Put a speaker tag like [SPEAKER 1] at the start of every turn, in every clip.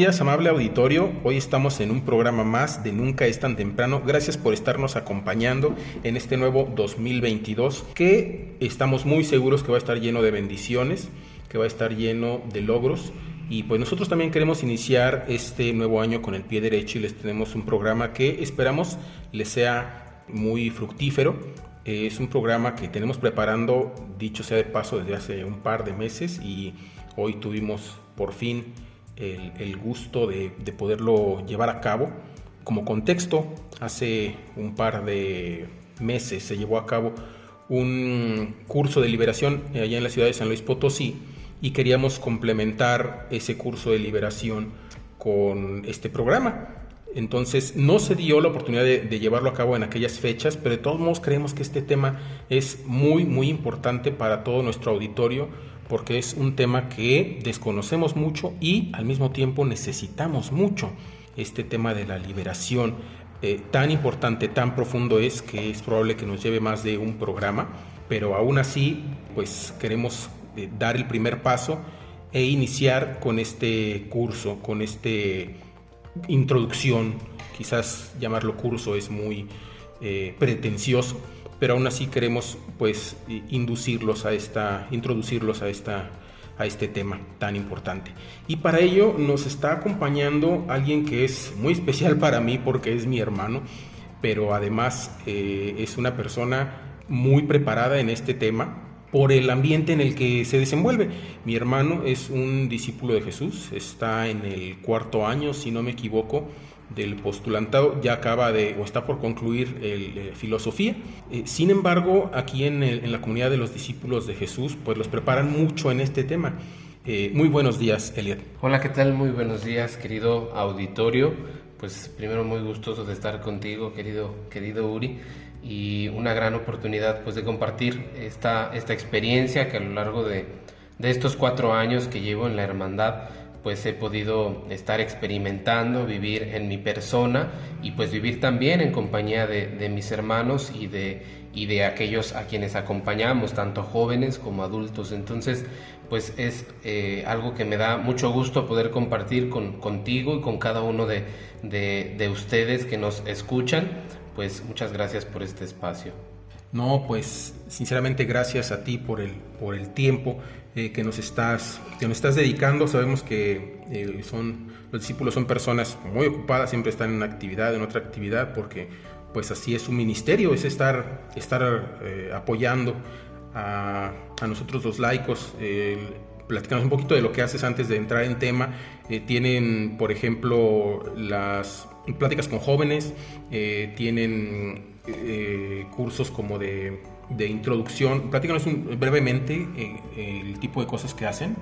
[SPEAKER 1] Días, amable auditorio. Hoy estamos en un programa más de Nunca es tan temprano. Gracias por estarnos acompañando en este nuevo 2022 que estamos muy seguros que va a estar lleno de bendiciones, que va a estar lleno de logros. Y pues nosotros también queremos iniciar este nuevo año con el pie derecho y les tenemos un programa que esperamos les sea muy fructífero. Es un programa que tenemos preparando, dicho sea de paso, desde hace un par de meses y hoy tuvimos por fin el, gusto de, poderlo llevar a cabo. Como contexto, hace un par de meses se llevó a cabo un curso de liberación allá en la ciudad de San Luis Potosí y queríamos complementar ese curso de liberación con este programa. Entonces no se dio la oportunidad de, de, llevarlo a cabo en aquellas fechas, pero de todos modos creemos que este tema es muy, muy importante para todo nuestro auditorio porque es un tema que desconocemos mucho y al mismo tiempo necesitamos mucho. Este tema de la liberación eh, tan importante, tan profundo es que es probable que nos lleve más de un programa, pero aún así pues queremos eh, dar el primer paso e iniciar con este curso, con este introducción, quizás llamarlo curso es muy eh, pretencioso, pero aún así queremos pues inducirlos a esta, introducirlos a esta a este tema tan importante. Y para ello nos está acompañando alguien que es muy especial para mí porque es mi hermano, pero además eh, es una persona muy preparada en este tema por el ambiente en el que se desenvuelve. Mi hermano es un discípulo de Jesús, está en el cuarto año, si no me equivoco, del postulantado, ya acaba de o está por concluir el, eh, filosofía. Eh, sin embargo, aquí en, la comunidad de los discípulos de Jesús, pues los preparan mucho en este tema. Eh, muy buenos días, Eliot.
[SPEAKER 2] Hola, ¿qué tal? Muy buenos días, querido auditorio. Pues primero muy gustoso de estar contigo, querido, querido Uri, y una gran oportunidad pues de compartir esta, esta experiencia que a lo largo de, de estos cuatro años que llevo en la hermandad, pues he podido estar experimentando, vivir en mi persona y pues vivir también en compañía de, mis hermanos y de, y de aquellos a quienes acompañamos, tanto jóvenes como adultos. Entonces, pues es eh, algo que me da mucho gusto poder compartir con, contigo y con cada uno de, de ustedes que nos escuchan. Pues muchas gracias por este espacio.
[SPEAKER 1] No, pues sinceramente gracias a ti por el, por el tiempo eh, que, nos estás, que nos estás dedicando. Sabemos que eh, son, los discípulos son personas muy ocupadas, siempre están en una actividad, en otra actividad, porque pues así es su ministerio, es estar, estar eh, apoyando a, a, nosotros los laicos. platicamos un poquito de lo que haces antes de entrar en tema. tienen, por ejemplo, las pláticas con jóvenes, tienen cursos como de de introducción. Platícanos brevemente eh, el tipo de cosas que hacen.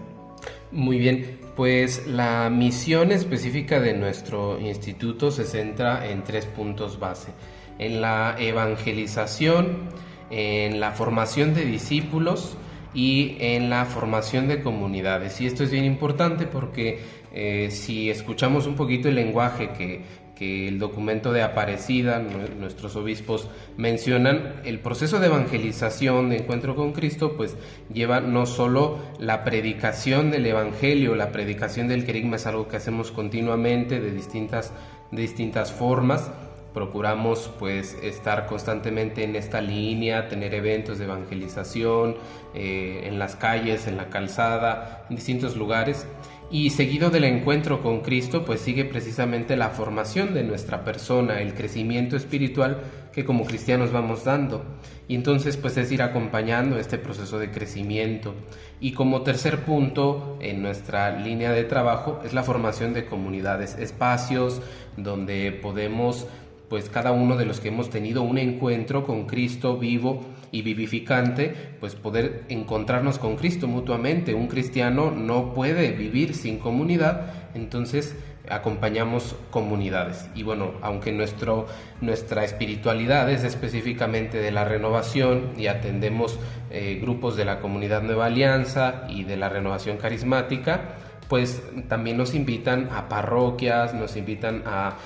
[SPEAKER 2] Muy bien, pues la misión específica de nuestro instituto se centra en tres puntos base. En la evangelización, en la formación de discípulos y en la formación de comunidades. Y esto es bien importante porque eh, si escuchamos un poquito el lenguaje que que el documento de Aparecida, nuestros obispos mencionan, el proceso de evangelización, de encuentro con Cristo, pues lleva no solo la predicación del Evangelio, la predicación del querigma es algo que hacemos continuamente de distintas, distintas formas, procuramos pues estar constantemente en esta línea, tener eventos de evangelización eh, en las calles, en la calzada, en distintos lugares. Y seguido del encuentro con Cristo, pues sigue precisamente la formación de nuestra persona, el crecimiento espiritual que como cristianos vamos dando. Y entonces pues es ir acompañando este proceso de crecimiento. Y como tercer punto en nuestra línea de trabajo es la formación de comunidades, espacios donde podemos pues cada uno de los que hemos tenido un encuentro con Cristo vivo y vivificante, pues poder encontrarnos con Cristo mutuamente. Un cristiano no puede vivir sin comunidad, entonces acompañamos comunidades. Y bueno, aunque nuestro, nuestra espiritualidad es específicamente de la renovación y atendemos eh, grupos de la comunidad Nueva Alianza y de la renovación carismática, pues también nos invitan a parroquias, nos invitan a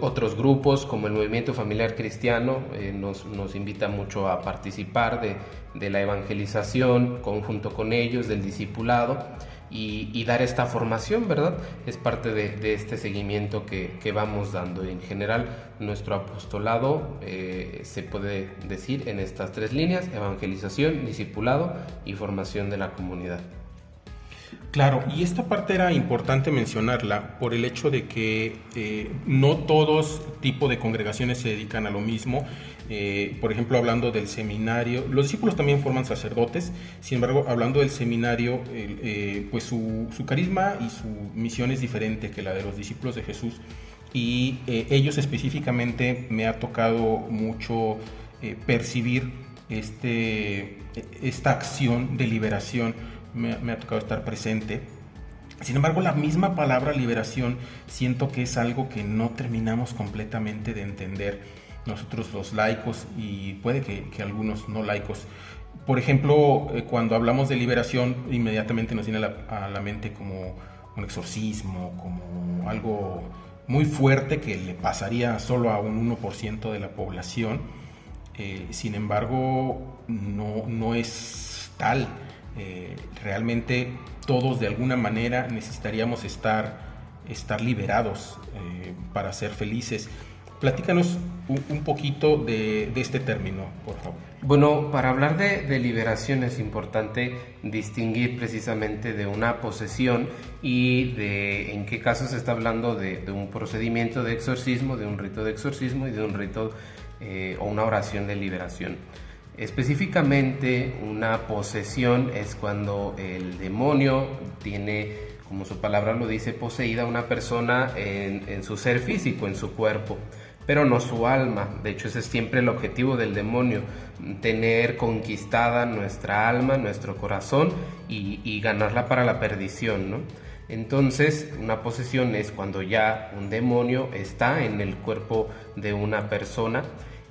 [SPEAKER 2] otros grupos como el Movimiento Familiar Cristiano, eh, nos, nos, invita mucho a participar de, de, la evangelización conjunto con ellos, del discipulado y, dar esta formación, ¿verdad? Es parte de, este seguimiento que, que, vamos dando. En general, nuestro apostolado eh, se puede decir en estas tres líneas, evangelización, discipulado y formación de la comunidad.
[SPEAKER 1] Claro, y esta parte era importante mencionarla por el hecho de que eh, no todos tipo de congregaciones se dedican a lo mismo. Eh, por ejemplo, hablando del seminario, los discípulos también forman sacerdotes, sin embargo, hablando del seminario, eh, pues su, carisma y su misión es diferente que la de los discípulos de Jesús. Y ellos específicamente me ha tocado mucho percibir este, esta acción de liberación me, ha tocado estar presente. Sin embargo, la misma palabra liberación siento que es algo que no terminamos completamente de entender nosotros los laicos y puede que, algunos no laicos. Por ejemplo, eh, cuando hablamos de liberación, inmediatamente nos viene a la, mente como un exorcismo, como algo muy fuerte que le pasaría solo a un 1% de la población. Eh, sin embargo, no, no es tal. Eh, realmente todos de alguna manera necesitaríamos estar, estar liberados eh, para ser felices. Platícanos un, poquito de, este término, por favor.
[SPEAKER 2] Bueno, para hablar de, liberación es importante distinguir precisamente de una posesión y de en qué caso se está hablando de, un procedimiento de exorcismo, de un rito de exorcismo y de un rito eh, o una oración de liberación. Específicamente una posesión es cuando el demonio tiene, como su palabra lo dice, poseída una persona en, su ser físico, en su cuerpo, pero no su alma. De hecho, ese es siempre el objetivo del demonio, tener conquistada nuestra alma, nuestro corazón y, y ganarla para la perdición, ¿no? Entonces, una posesión es cuando ya un demonio está en el cuerpo de una persona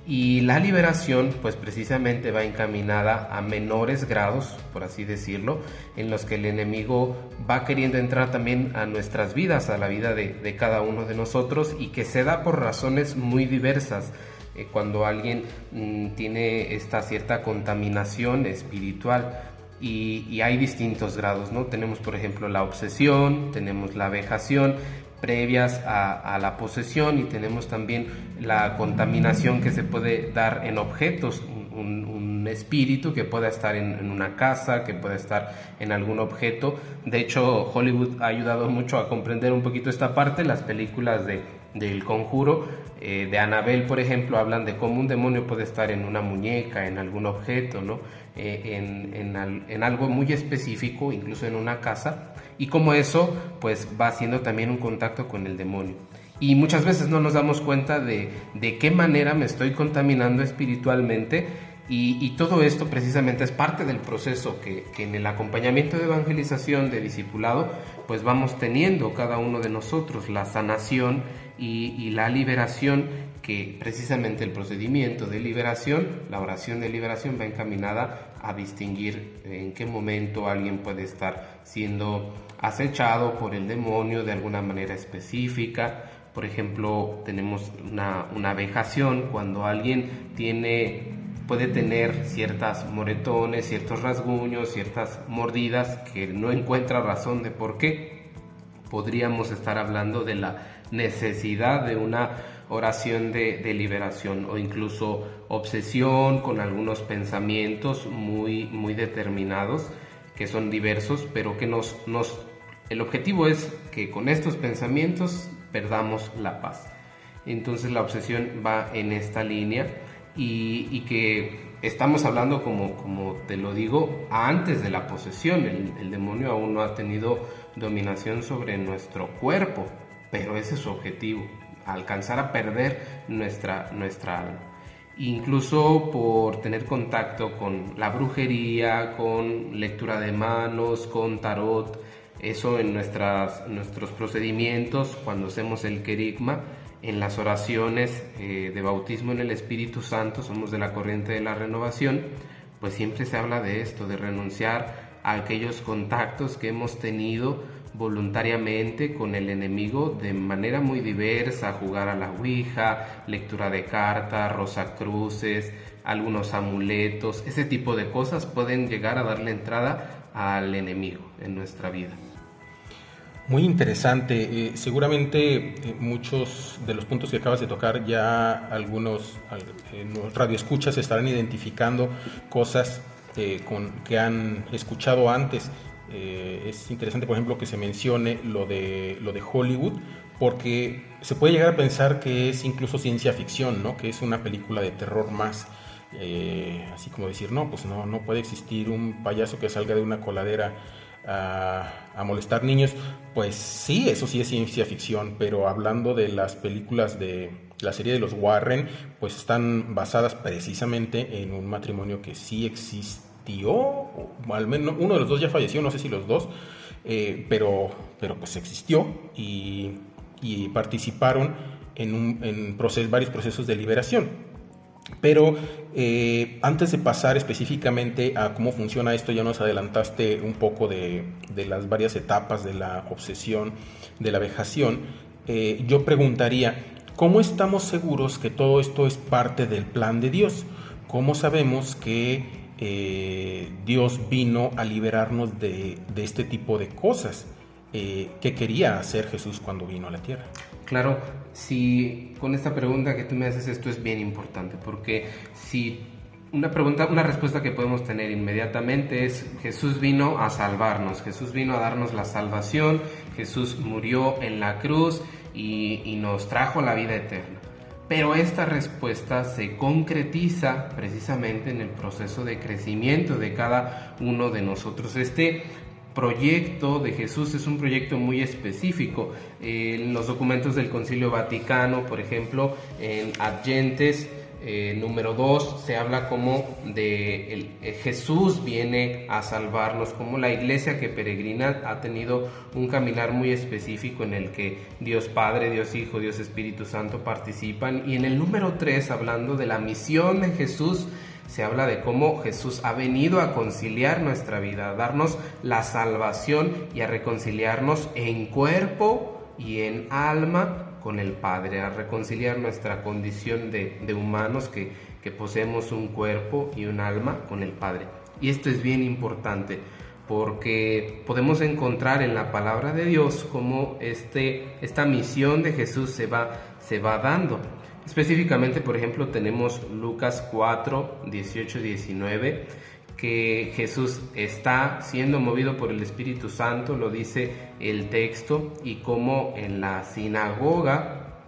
[SPEAKER 2] y la liberación, pues precisamente va encaminada a menores grados, por así decirlo, en los que el enemigo va queriendo entrar también a nuestras vidas, a la vida de, cada uno de nosotros y que se da por razones muy diversas. Eh, cuando alguien mm, tiene esta cierta contaminación espiritual, y, y, hay distintos grados, ¿no? Tenemos, por ejemplo, la obsesión, tenemos la vejación, previas a, la posesión y tenemos también la contaminación que se puede dar en objetos, un, espíritu que pueda estar en, una casa, que pueda estar en algún objeto. De hecho, Hollywood ha ayudado mucho a comprender un poquito esta parte. Las películas de, del conjuro eh, de Annabelle, por ejemplo, hablan de cómo un demonio puede estar en una muñeca, en algún objeto, ¿no? Eh, en, en algo muy específico, incluso en una casa y como eso pues va haciendo también un contacto con el demonio. Y muchas veces no nos damos cuenta de, de qué manera me estoy contaminando espiritualmente y, todo esto precisamente es parte del proceso que, en el acompañamiento de evangelización, de discipulado, pues vamos teniendo cada uno de nosotros la sanación y, y la liberación que precisamente el procedimiento de liberación, la oración de liberación va encaminada a distinguir en qué momento alguien puede estar siendo acechado por el demonio de alguna manera específica. Por ejemplo, tenemos una, una vejación cuando alguien tiene puede tener ciertas moretones, ciertos rasguños, ciertas mordidas que no encuentra razón de por qué. Podríamos estar hablando de la necesidad de una oración de, liberación o incluso obsesión con algunos pensamientos muy, muy determinados que son diversos, pero que nos, nos, el objetivo es que con estos pensamientos perdamos la paz. Entonces la obsesión va en esta línea y, que estamos hablando, como, como te lo digo, antes de la posesión. El, demonio aún no ha tenido dominación sobre nuestro cuerpo, pero ese es su objetivo, alcanzar a perder nuestra, nuestra alma. Incluso por tener contacto con la brujería, con lectura de manos, con tarot, eso en nuestras, nuestros procedimientos, cuando hacemos el querigma, en las oraciones eh, de bautismo en el Espíritu Santo, somos de la corriente de la renovación, pues siempre se habla de esto, de renunciar a aquellos contactos que hemos tenido voluntariamente con el enemigo de manera muy diversa, jugar a la Ouija, lectura de cartas, rosacruces, algunos amuletos, ese tipo de cosas pueden llegar a darle entrada al enemigo en nuestra vida.
[SPEAKER 1] Muy interesante. Eh, seguramente eh, muchos de los puntos que acabas de tocar ya algunos eh, radioescuchas estarán identificando cosas con, que han escuchado antes. es interesante, por ejemplo, que se mencione lo de, lo de Hollywood, porque se puede llegar a pensar que es incluso ciencia ficción, ¿no? que es una película de terror más. así como decir, no, pues no, no puede existir un payaso que salga de una coladera a, molestar niños, pues sí, eso sí es ciencia ficción, pero hablando de las películas de la serie de los Warren, pues están basadas precisamente en un matrimonio que sí existió, o al menos uno de los dos ya falleció, no sé si los dos, eh, pero, pero pues existió y, participaron en, un, en varios procesos de liberación. Pero eh, antes de pasar específicamente a cómo funciona esto, ya nos adelantaste un poco de, las varias etapas de la obsesión, de la vejación. Eh, yo preguntaría, ¿cómo estamos seguros que todo esto es parte del plan de Dios? ¿Cómo sabemos que eh, Dios vino a liberarnos de, este tipo de cosas? ¿Qué quería hacer Jesús cuando vino a la tierra?
[SPEAKER 2] Claro, si con esta pregunta que tú me haces esto es bien importante, porque si una pregunta, una respuesta que podemos tener inmediatamente es Jesús vino a salvarnos, Jesús vino a darnos la salvación, Jesús murió en la cruz y, nos trajo la vida eterna. Pero esta respuesta se concretiza precisamente en el proceso de crecimiento de cada uno de nosotros. Este proyecto de Jesús es un proyecto muy específico. En los documentos del Concilio Vaticano, por ejemplo, en Adyentes eh, número 2 se habla como de eh, Jesús viene a salvarnos, como la iglesia que peregrina ha tenido un caminar muy específico en el que Dios Padre, Dios Hijo, Dios Espíritu Santo participan. Y en el número 3, hablando de la misión de Jesús, se habla de cómo Jesús ha venido a conciliar nuestra vida, a darnos la salvación y a reconciliarnos en cuerpo y en alma con el Padre, a reconciliar nuestra condición de, humanos que, que poseemos un cuerpo y un alma con el Padre. Y esto es bien importante porque podemos encontrar en la palabra de Dios cómo este, esta misión de Jesús se va, se va dando. Específicamente, por ejemplo, tenemos Lucas 4, 18, 19, que Jesús está siendo movido por el Espíritu Santo, lo dice el texto, y como en la sinagoga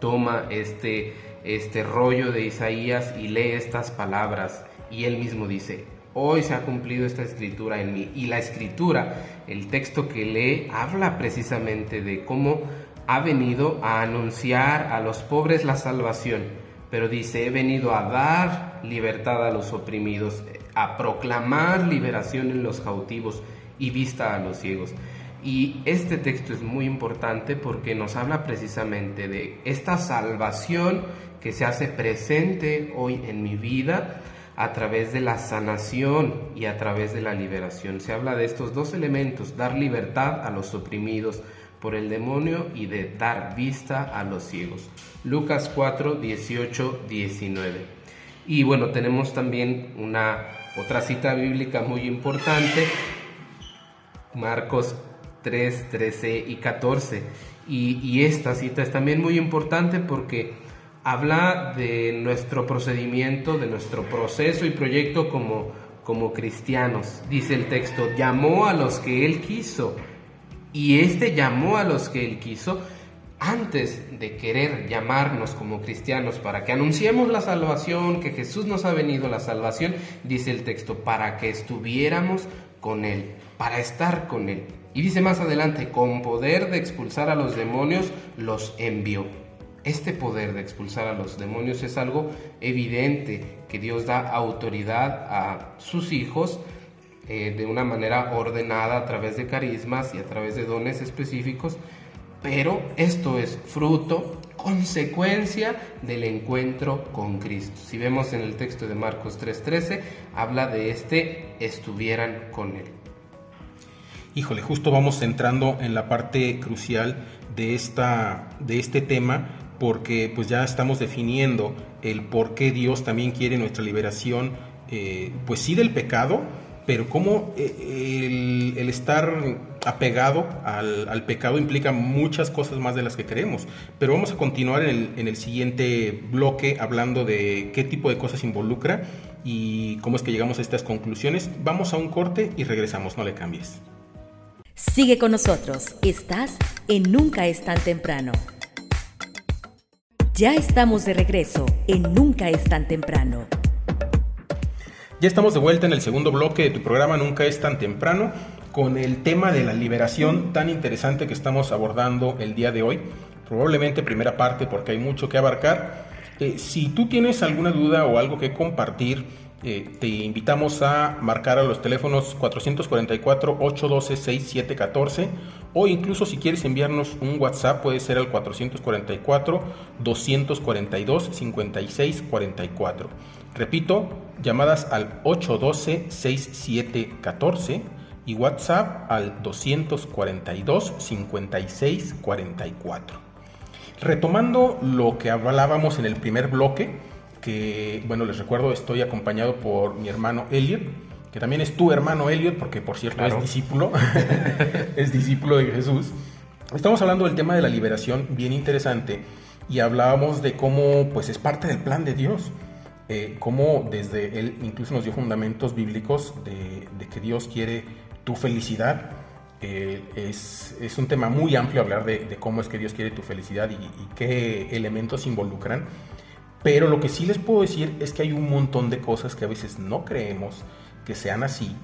[SPEAKER 2] toma este, este rollo de Isaías y lee estas palabras, y él mismo dice, hoy se ha cumplido esta escritura en mí. Y la escritura, el texto que lee, habla precisamente de cómo ha venido a anunciar a los pobres la salvación, pero dice, he venido a dar libertad a los oprimidos, a proclamar liberación en los cautivos y vista a los ciegos. Y este texto es muy importante porque nos habla precisamente de esta salvación que se hace presente hoy en mi vida a través de la sanación y a través de la liberación. Se habla de estos dos elementos, dar libertad a los oprimidos, por el demonio y de dar vista a los ciegos. Lucas 4, 18, 19. Y bueno, tenemos también una otra cita bíblica muy importante, Marcos 3, 13 y 14. Y, y esta cita es también muy importante porque habla de nuestro procedimiento, de nuestro proceso y proyecto como, como cristianos. Dice el texto, llamó a los que él quiso. Y este llamó a los que él quiso antes de querer llamarnos como cristianos para que anunciemos la salvación, que Jesús nos ha venido la salvación, dice el texto, para que estuviéramos con Él, para estar con Él. Y dice más adelante, con poder de expulsar a los demonios, los envió. Este poder de expulsar a los demonios es algo evidente, que Dios da autoridad a sus hijos eh, de una manera ordenada a través de carismas y a través de dones específicos, pero esto es fruto, consecuencia del encuentro con Cristo. Si vemos en el texto de Marcos 3:13, habla de este estuvieran con Él.
[SPEAKER 1] Híjole, justo vamos entrando en la parte crucial de, esta, de este tema porque pues ya estamos definiendo el por qué Dios también quiere nuestra liberación, eh, pues sí del pecado, pero cómo eh, el, estar apegado al, pecado implica muchas cosas más de las que queremos. Pero vamos a continuar en el, en el siguiente bloque hablando de qué tipo de cosas involucra y cómo es que llegamos a estas conclusiones. Vamos a un corte y regresamos, no le cambies.
[SPEAKER 3] Sigue con nosotros, estás en Nunca es tan temprano. Ya estamos de regreso en Nunca es tan temprano.
[SPEAKER 1] Ya estamos de vuelta en el segundo bloque de tu programa Nunca es tan temprano con el tema de la liberación tan interesante que estamos abordando el día de hoy. Probablemente primera parte porque hay mucho que abarcar. Eh, si tú tienes alguna duda o algo que compartir, eh, te invitamos a marcar a los teléfonos 444-812-6714 o incluso si quieres enviarnos un WhatsApp puede ser al 444-242-5644. Repito, llamadas al 812-6714 y WhatsApp al 242-5644. Retomando lo que hablábamos en el primer bloque, que, bueno, les recuerdo, estoy acompañado por mi hermano Elliot, que también es tu hermano Elliot, porque por cierto es discípulo, es discípulo de Jesús. Estamos hablando del tema de la liberación, bien interesante, y hablábamos de cómo, pues, es parte del plan de Dios. Eh, cómo desde él incluso nos dio fundamentos bíblicos de, que Dios quiere tu felicidad. Eh, es, es, un tema muy amplio hablar de, cómo es que Dios quiere tu felicidad y, y qué elementos involucran. Pero lo que sí les puedo decir es que hay un montón de cosas que a veces no creemos que sean así,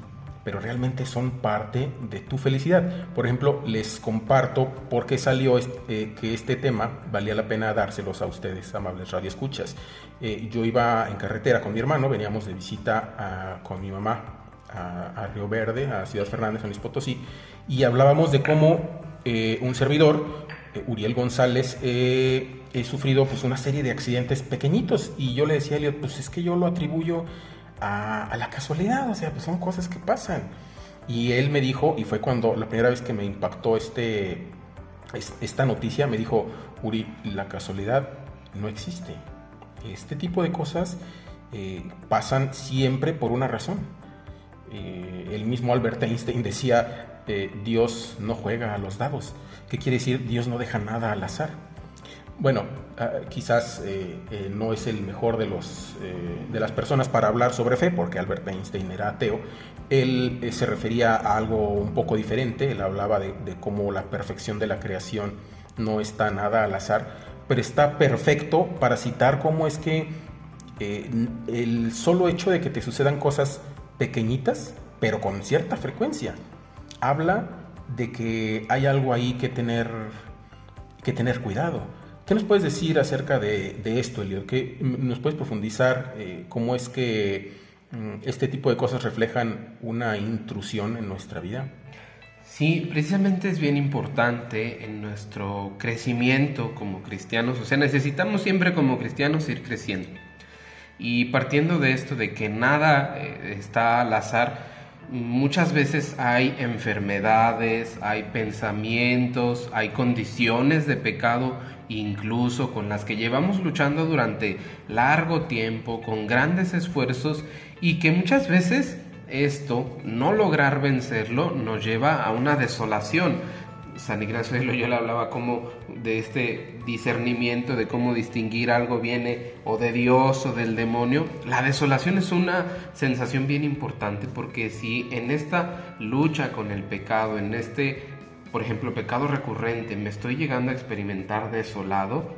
[SPEAKER 1] pero realmente son parte de tu felicidad. Por ejemplo, les comparto por qué salió este, que este tema valía la pena dárselos a ustedes, amables radioescuchas. Eh, yo iba en carretera con mi hermano, veníamos de visita con mi mamá a, Río Verde, a Ciudad Fernández, San Luis Potosí, y hablábamos de cómo eh, un servidor, eh, Uriel González, he sufrido pues una serie de accidentes pequeñitos y yo le decía a Elliot, pues es que yo lo atribuyo a, la casualidad, o sea, pues son cosas que pasan. Y él me dijo, y fue cuando la primera vez que me impactó este, esta noticia, me dijo, Uri, la casualidad no existe. Este tipo de cosas eh, pasan siempre por una razón. Eh, el mismo Albert Einstein decía, eh, Dios no juega a los dados. ¿Qué quiere decir? Dios no deja nada al azar bueno, ah, quizás eh, eh, no es el mejor de, los, eh, de las personas para hablar sobre fe, porque Albert Einstein era ateo. Él se refería a algo un poco diferente, él hablaba de, cómo la perfección de la creación no está nada al azar, pero está perfecto para citar cómo es que el solo hecho de que te sucedan cosas pequeñitas, pero con cierta frecuencia, habla de que hay algo ahí que tener, que tener cuidado ¿Qué nos puedes decir acerca de, esto, Elliot? ¿Qué, ¿Nos puedes profundizar eh, cómo es que mm, este tipo de cosas reflejan una intrusión en nuestra vida?
[SPEAKER 2] Sí, precisamente es bien importante en nuestro crecimiento como cristianos. O sea, necesitamos siempre como cristianos ir creciendo. Y partiendo de esto, de que nada eh, está al azar, muchas veces hay enfermedades, hay pensamientos, hay condiciones de pecado incluso con las que llevamos luchando durante largo tiempo, con grandes esfuerzos y que muchas veces esto, no lograr vencerlo, nos lleva a una desolación. San Ignacio de Loyola hablaba como de este discernimiento de cómo distinguir algo viene o de Dios o del demonio. La desolación es una sensación bien importante porque si en esta lucha con el pecado, en este, por ejemplo, pecado recurrente, me estoy llegando a experimentar desolado,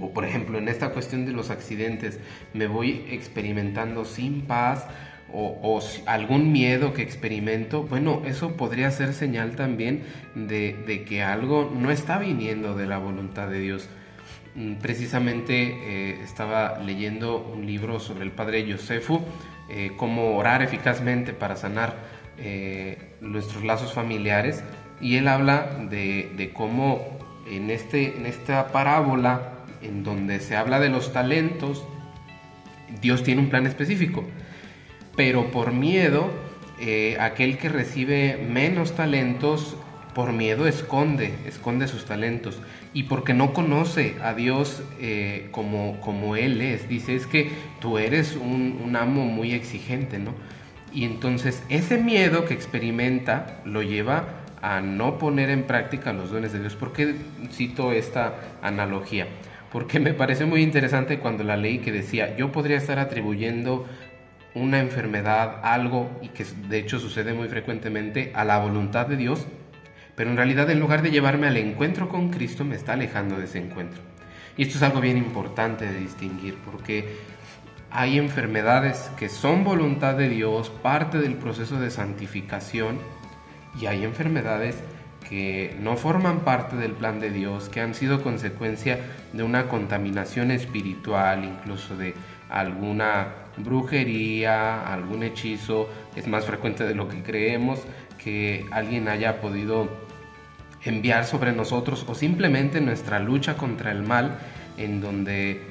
[SPEAKER 2] o por ejemplo en esta cuestión de los accidentes, me voy experimentando sin paz, o, algún miedo que experimento, bueno, eso podría ser señal también de, que algo no está viniendo de la voluntad de Dios. Mm, precisamente eh, estaba leyendo un libro sobre el padre Josefu, eh, cómo orar eficazmente para sanar eh, nuestros lazos familiares, y él habla de, de cómo en, este, en esta parábola, en donde se habla de los talentos, Dios tiene un plan específico pero por miedo, eh, aquel que recibe menos talentos, por miedo esconde, esconde sus talentos. Y porque no conoce a Dios eh, como, como Él es. Dice, es que tú eres un, un amo muy exigente, ¿no? Y entonces ese miedo que experimenta lo lleva a no poner en práctica los dones de Dios. ¿Por qué cito esta analogía? Porque me parece muy interesante cuando la ley que decía, yo podría estar atribuyendo una enfermedad, algo, y que de hecho sucede muy frecuentemente, a la voluntad de Dios, pero en realidad en lugar de llevarme al encuentro con Cristo, me está alejando de ese encuentro. Y esto es algo bien importante de distinguir, porque hay enfermedades que son voluntad de Dios, parte del proceso de santificación, y hay enfermedades que no forman parte del plan de Dios, que han sido consecuencia de una contaminación espiritual, incluso de alguna brujería, algún hechizo, es más frecuente de lo que creemos que alguien haya podido enviar sobre nosotros o simplemente nuestra lucha contra el mal en donde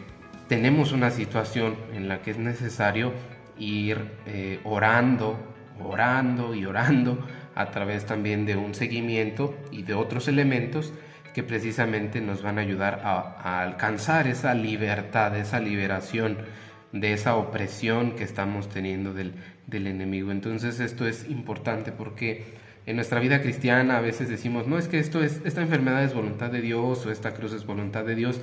[SPEAKER 2] tenemos una situación en la que es necesario ir eh, orando, orando y orando a través también de un seguimiento y de otros elementos que precisamente nos van a ayudar a alcanzar esa libertad, esa liberación de esa opresión que estamos teniendo del, enemigo. Entonces esto es importante porque en nuestra vida cristiana a veces decimos, no es que esto es, esta enfermedad es voluntad de Dios o esta cruz es voluntad de Dios,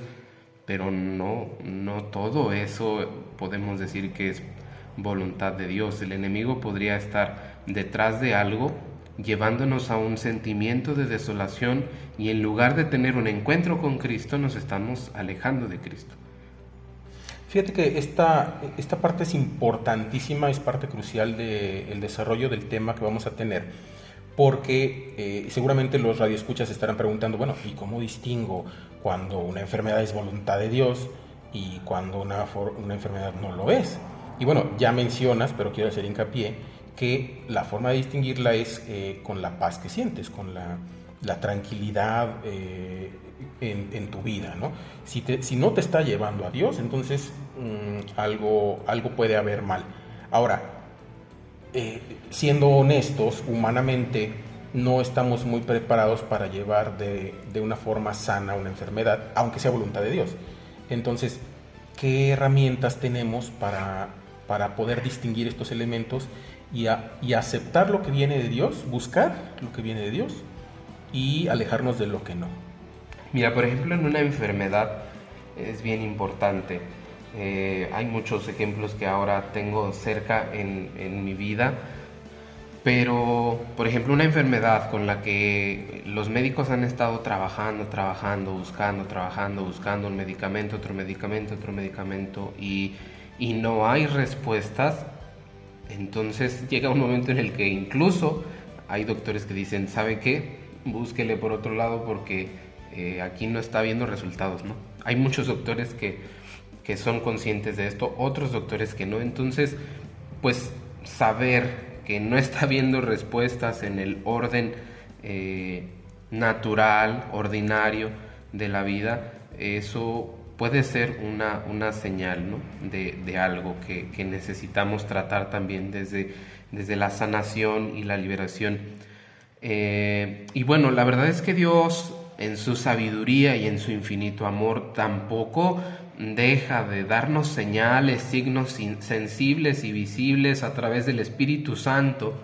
[SPEAKER 2] pero no, no todo eso podemos decir que es voluntad de Dios. El enemigo podría estar detrás de algo llevándonos a un sentimiento de desolación y en lugar de tener un encuentro con Cristo nos estamos alejando de Cristo.
[SPEAKER 1] Fíjate que esta, esta parte es importantísima, es parte crucial del desarrollo del tema que vamos a tener, porque eh, seguramente los radioescuchas estarán preguntando, bueno, ¿y cómo distingo cuando una enfermedad es voluntad de Dios y cuando una, una enfermedad no lo es? Y bueno, ya mencionas, pero quiero hacer hincapié, que la forma de distinguirla es eh, con la paz que sientes, con la, la tranquilidad eh, en, tu vida, ¿no? Si, no te está llevando a Dios, entonces mm, algo, algo puede haber mal. Ahora, eh, siendo honestos, humanamente no estamos muy preparados para llevar de, de, una forma sana una enfermedad, aunque sea voluntad de Dios. Entonces, ¿qué herramientas tenemos para, para poder distinguir estos elementos y aceptar lo que viene de Dios, buscar lo que viene de Dios y alejarnos de lo que no?
[SPEAKER 2] Mira, por ejemplo, en una enfermedad es bien importante. Eh, hay muchos ejemplos que ahora tengo cerca en, mi vida, pero, por ejemplo, una enfermedad con la que los médicos han estado trabajando, trabajando, buscando, trabajando, buscando un medicamento, otro medicamento, otro medicamento, y, y no hay respuestas, entonces llega un momento en el que incluso hay doctores que dicen, ¿sabe qué? Búsquele por otro lado porque eh, aquí no está viendo resultados, ¿no? Hay muchos doctores que, que son conscientes de esto, otros doctores que no, entonces, pues saber que no está viendo respuestas en el orden eh, natural, ordinario de la vida, eso puede ser una, una señal ¿no? de, de, algo que, necesitamos tratar también desde, desde la sanación y la liberación. Eh, y bueno, la verdad es que Dios en su sabiduría y en su infinito amor tampoco deja de darnos señales, signos sensibles y visibles a través del Espíritu Santo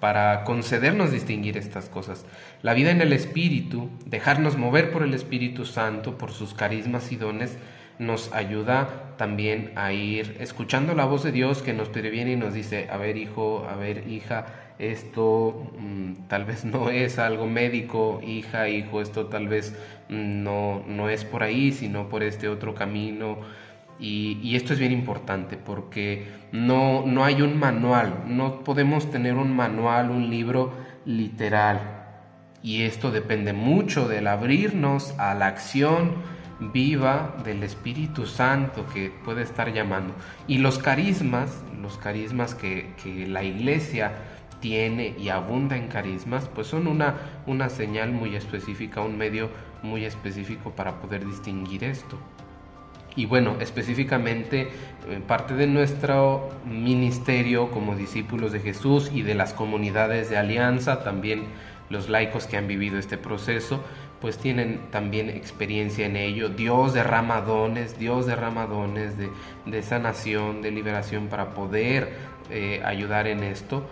[SPEAKER 2] para concedernos distinguir estas cosas. La vida en el Espíritu, dejarnos mover por el Espíritu Santo, por sus carismas y dones, nos ayuda también a ir escuchando la voz de Dios que nos previene y nos dice, a ver hijo, a ver hija, esto mm, tal vez no es algo médico, hija, hijo, esto tal vez mm, no, no es por ahí, sino por este otro camino. Y, y, esto es bien importante porque no, no hay un manual, no podemos tener un manual, un libro literal. Y esto depende mucho del abrirnos a la acción viva del Espíritu Santo que puede estar llamando. Y los carismas, los carismas que, que la iglesia tiene y abunda en carismas, pues son una, una señal muy específica, un medio muy específico para poder distinguir esto. Y bueno, específicamente eh, parte de nuestro ministerio como discípulos de Jesús y de las comunidades de alianza, también los laicos que han vivido este proceso, pues tienen también experiencia en ello. Dios derrama dones, Dios derrama dones de, sanación, de liberación para poder eh, ayudar en esto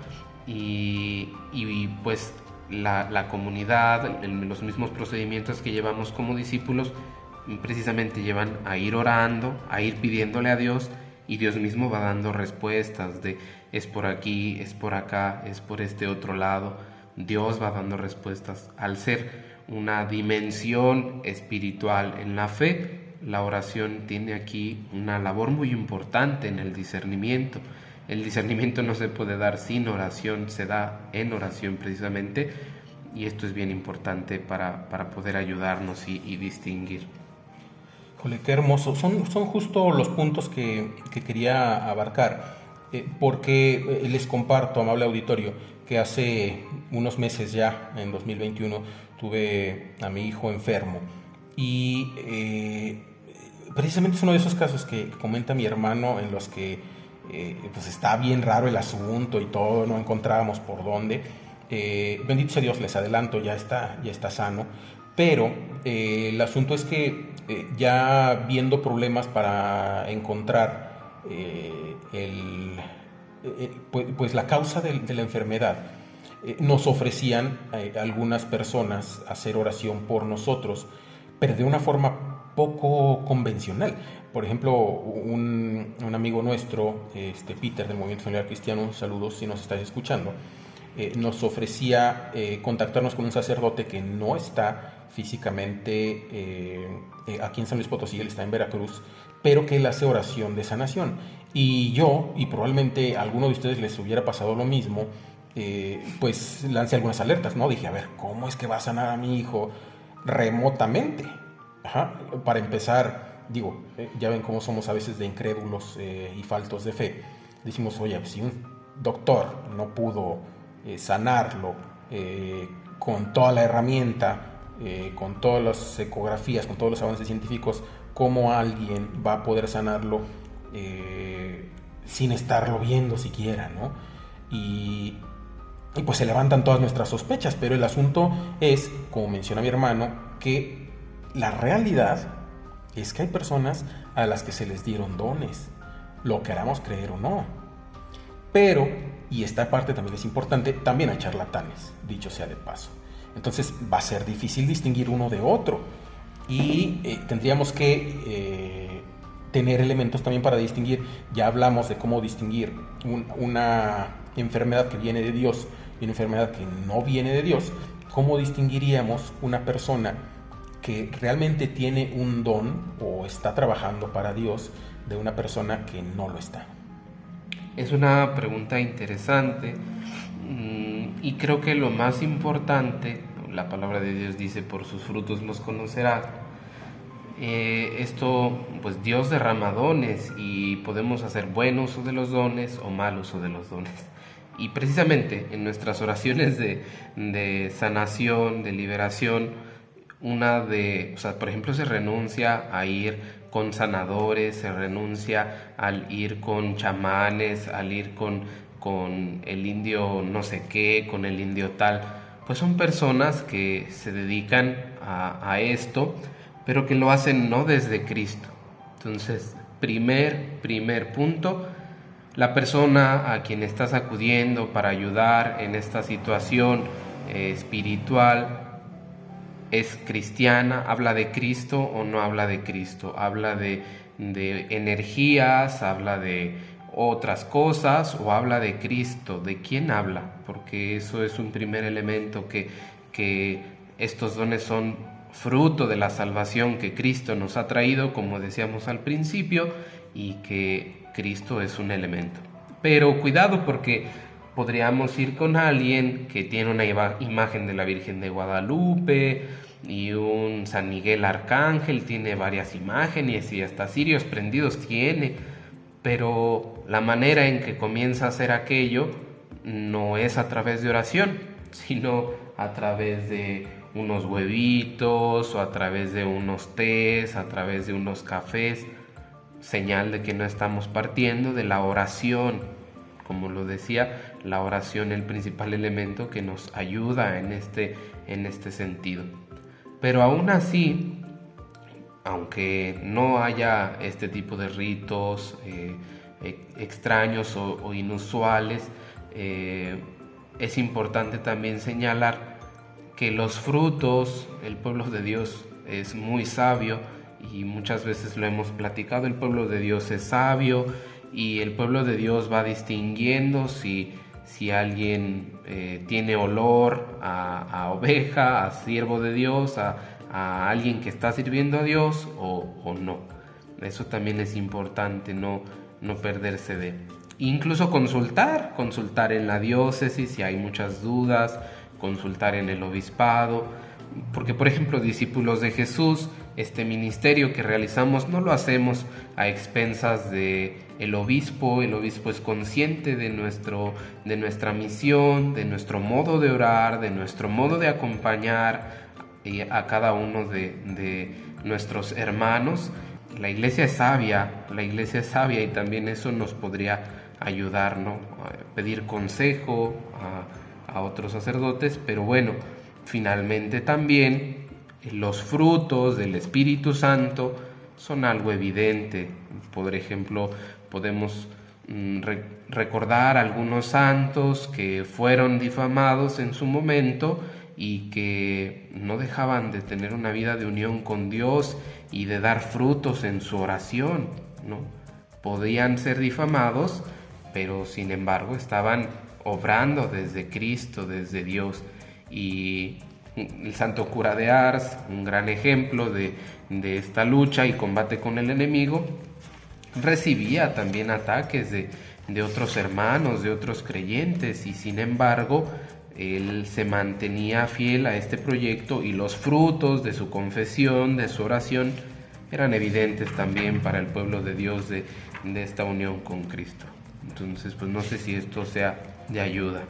[SPEAKER 2] y, pues la, comunidad, los mismos procedimientos que llevamos como discípulos, precisamente llevan a ir orando, a ir pidiéndole a Dios y Dios mismo va dando respuestas de es por aquí, es por acá, es por este otro lado. Dios va dando respuestas. Al ser una dimensión espiritual en la fe, la oración tiene aquí una labor muy importante en el discernimiento. El discernimiento no se puede dar sin oración, se da en oración precisamente, y esto es bien importante para, poder ayudarnos y, distinguir.
[SPEAKER 1] Jole, qué hermoso. Son, son justo los puntos que, quería abarcar, eh, porque eh, les comparto, amable auditorio, que hace unos meses ya, en 2021, tuve a mi hijo enfermo. Y eh, precisamente es uno de esos casos que comenta mi hermano en los que eh, pues está bien raro el asunto y todo, no encontrábamos por dónde. Eh, bendito sea Dios, les adelanto, ya está, ya está sano. Pero eh, el asunto es que ya viendo problemas para encontrar el, pues, pues, la causa de, de la enfermedad, nos ofrecían algunas personas hacer oración por nosotros, pero de una forma poco convencional. Por ejemplo, un, amigo nuestro, este Peter del Movimiento Familiar Cristiano, saludos si nos estás escuchando, eh, nos ofrecía eh, contactarnos con un sacerdote que no está físicamente eh, aquí en San Luis Potosí, él está en Veracruz, pero que él hace oración de sanación. Y yo, y probablemente a alguno de ustedes les hubiera pasado lo mismo, pues lancé algunas alertas, ¿no? Dije, a ver, ¿cómo es que va a sanar a mi hijo remotamente? Para empezar, digo, eh, ya ven cómo somos a veces de incrédulos eh, y faltos de fe. Decimos, oye, si un doctor no pudo eh, sanarlo con toda la herramienta, con todas las ecografías, con todos los avances científicos, ¿cómo alguien va a poder sanarlo sin estarlo viendo siquiera, ¿no? Y, y pues se levantan todas nuestras sospechas, pero el asunto es, como menciona mi hermano, que la realidad es que hay personas a las que se les dieron dones, lo queramos creer o no. Pero, y esta parte también es importante, también hay charlatanes, dicho sea de paso. Entonces va a ser difícil distinguir uno de otro. Y eh, tendríamos que eh, tener elementos también para distinguir. Ya hablamos de cómo distinguir una enfermedad que viene de Dios y una enfermedad que no viene de Dios. ¿Cómo distinguiríamos una persona que realmente tiene un don o está trabajando para Dios de una persona que no lo está?
[SPEAKER 2] Es una pregunta interesante mm, y creo que lo más importante, la palabra de Dios dice, por sus frutos los conocerá. Eh, esto, pues Dios derrama dones y podemos hacer buen uso de los dones o mal uso de los dones. Y precisamente en nuestras oraciones de, de sanación, de liberación, una de, o sea, por ejemplo, se renuncia a ir con sanadores, se renuncia al ir con chamanes, al ir con, con el indio no sé qué, con el indio tal. Pues son personas que se dedican a, esto, pero que lo hacen no desde Cristo. Entonces, primer, primer punto, la persona a quien estás acudiendo para ayudar en esta situación eh, espiritual es cristiana, habla de Cristo o no habla de Cristo, habla de, de energías, habla de otras cosas o habla de Cristo, de quién habla, porque eso es un primer elemento que, que estos dones son fruto de la salvación que Cristo nos ha traído, como decíamos al principio, y que Cristo es un elemento. Pero cuidado porque podríamos ir con alguien que tiene una imagen de la Virgen de Guadalupe y un San Miguel Arcángel, tiene varias imágenes y hasta cirios prendidos tiene, pero la manera en que comienza a hacer aquello no es a través de oración, sino a través de unos huevitos o a través de unos tés, a través de unos cafés, señal de que no estamos partiendo de la oración. Como lo decía, la oración el principal elemento que nos ayuda en este, en este sentido. Pero aún así, aunque no haya este tipo de ritos eh, e, extraños o, inusuales, eh, es importante también señalar que los frutos, el pueblo de Dios es muy sabio y muchas veces lo hemos platicado, el pueblo de Dios es sabio y el pueblo de Dios va distinguiendo si, si alguien eh, tiene olor a, oveja, a siervo de Dios, a, alguien que está sirviendo a Dios o, o, no. Eso también es importante, no, no perderse de. Incluso consultar, consultar en la diócesis si hay muchas dudas, consultar en el obispado, porque por ejemplo discípulos de Jesús, este ministerio que realizamos no lo hacemos a expensas de el obispo, el obispo es consciente de, nuestro, de nuestra misión, de nuestro modo de orar, de nuestro modo de acompañar a cada uno de, nuestros hermanos. La iglesia es sabia, la iglesia es sabia y también eso nos podría ayudar, ¿no? A pedir consejo, a a otros sacerdotes, pero bueno, finalmente también los frutos del Espíritu Santo son algo evidente. Por ejemplo, podemos mm, recordar algunos santos que fueron difamados en su momento y que no dejaban de tener una vida de unión con Dios y de dar frutos en su oración, ¿no? Podían ser difamados, pero sin embargo estaban obrando desde Cristo, desde Dios. Y el santo cura de Ars, un gran ejemplo de, esta lucha y combate con el enemigo, recibía también ataques de, de otros hermanos, de otros creyentes, y sin embargo, él se mantenía fiel a este proyecto y los frutos de su confesión, de su oración, eran evidentes también para el pueblo de Dios de, de esta unión con Cristo. Entonces, pues no sé si esto sea de ayuda.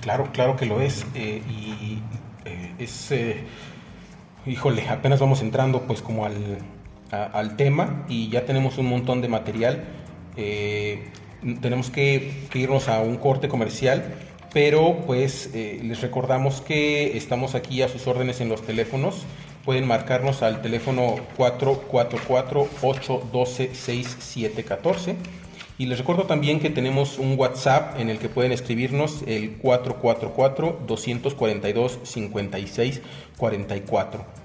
[SPEAKER 1] Claro, claro que lo es. Eh, y eh, es, eh, híjole, apenas vamos entrando pues como al, al, tema y ya tenemos un montón de material. tenemos que, irnos a un corte comercial, pero pues les recordamos que estamos aquí a sus órdenes en los teléfonos. Pueden marcarnos al teléfono 444-812-6714 y les recuerdo también que tenemos un WhatsApp en el que pueden escribirnos el 444-242-5644.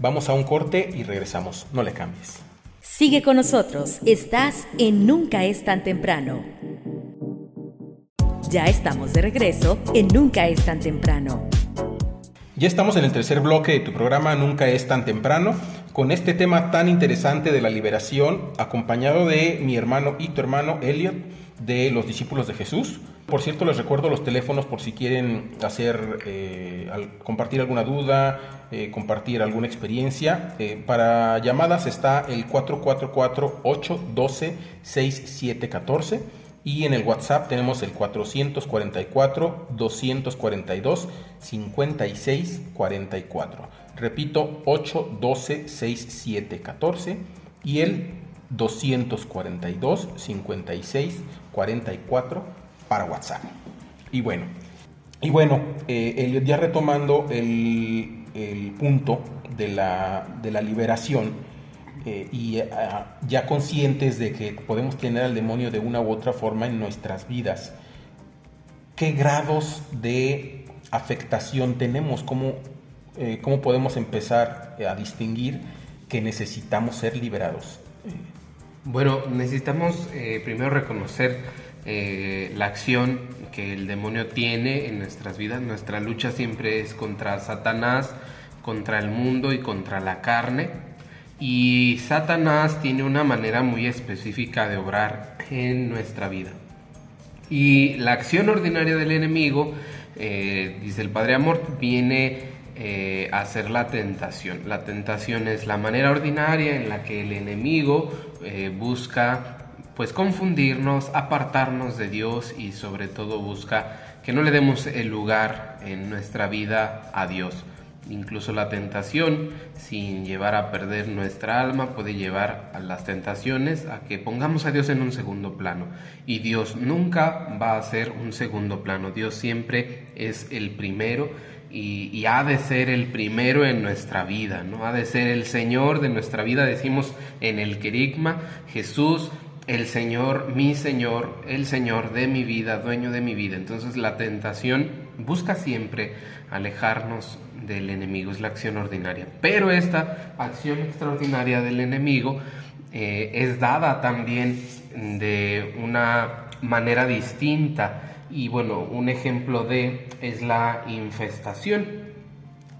[SPEAKER 1] Vamos a un corte y regresamos. No le cambies.
[SPEAKER 3] Sigue con nosotros. Estás en Nunca es tan temprano. Ya estamos de regreso en Nunca es tan temprano.
[SPEAKER 1] Ya estamos en el tercer bloque de tu programa Nunca es tan temprano, con este tema tan interesante de la liberación, acompañado de mi hermano y tu hermano Elliot de los discípulos de Jesús. Por cierto, les recuerdo los teléfonos por si quieren hacer, eh, compartir alguna duda, eh, compartir alguna experiencia. Eh, para llamadas está el 444-812-6714 y en el WhatsApp tenemos el 444-242-5644. Repito, 812-6714 y el 242-5644 para WhatsApp. Y bueno, y bueno eh, ya retomando el, punto de la, de la liberación, eh, y ah, ya conscientes de que podemos tener al demonio de una u otra forma en nuestras vidas, ¿qué grados de afectación tenemos? ¿Cómo, eh, cómo podemos empezar a distinguir que necesitamos ser liberados?
[SPEAKER 2] Bueno, necesitamos primero reconocer la acción que el demonio tiene en nuestras vidas. Nuestra lucha siempre es contra Satanás, contra el mundo y contra la carne. Y Satanás tiene una manera muy específica de obrar en nuestra vida. Y la acción ordinaria del enemigo, eh, dice el Padre Amor, viene eh, a ser la tentación. La tentación es la manera ordinaria en la que el enemigo eh, busca pues confundirnos, apartarnos de Dios y sobre todo busca que no le demos el lugar en nuestra vida a Dios. Incluso la tentación, sin llevar a perder nuestra alma, puede llevar a las tentaciones a que pongamos a Dios en un segundo plano. Y Dios nunca va a ser un segundo plano. Dios siempre es el primero y, ha de ser el primero en nuestra vida, ¿no? Ha de ser el Señor de nuestra vida. Decimos en el querigma, Jesús el Señor, mi Señor, el Señor de mi vida, dueño de mi vida. Entonces la tentación busca siempre alejarnos del enemigo, es la acción ordinaria. Pero esta acción extraordinaria del enemigo eh, es dada también de una manera distinta. Y bueno, un ejemplo de es la infestación.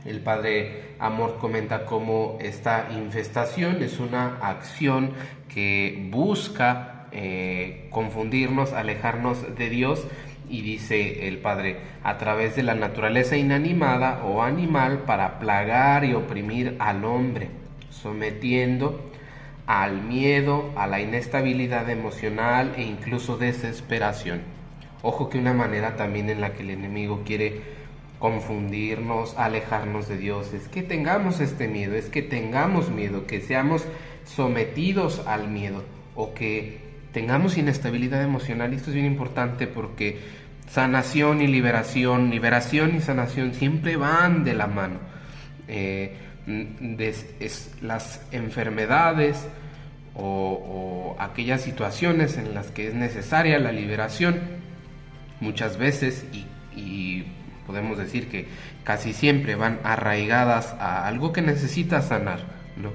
[SPEAKER 2] El padre Amor comenta cómo esta infestación es una acción que busca eh, confundirnos, alejarnos de Dios. Y dice el Padre, a través de la naturaleza inanimada o animal para plagar y oprimir al hombre, sometiendo al miedo, a la inestabilidad emocional e incluso desesperación. Ojo que una manera también en la que el enemigo quiere confundirnos, alejarnos de Dios, es que tengamos este miedo, es que tengamos miedo, que seamos sometidos al miedo o que tengamos inestabilidad emocional. Y esto es bien importante porque sanación y liberación, liberación y sanación siempre van de la mano. Eh, es, las enfermedades o, aquellas situaciones en las que es necesaria la liberación, muchas veces, y, podemos decir que casi siempre van arraigadas a algo que necesita sanar, ¿no?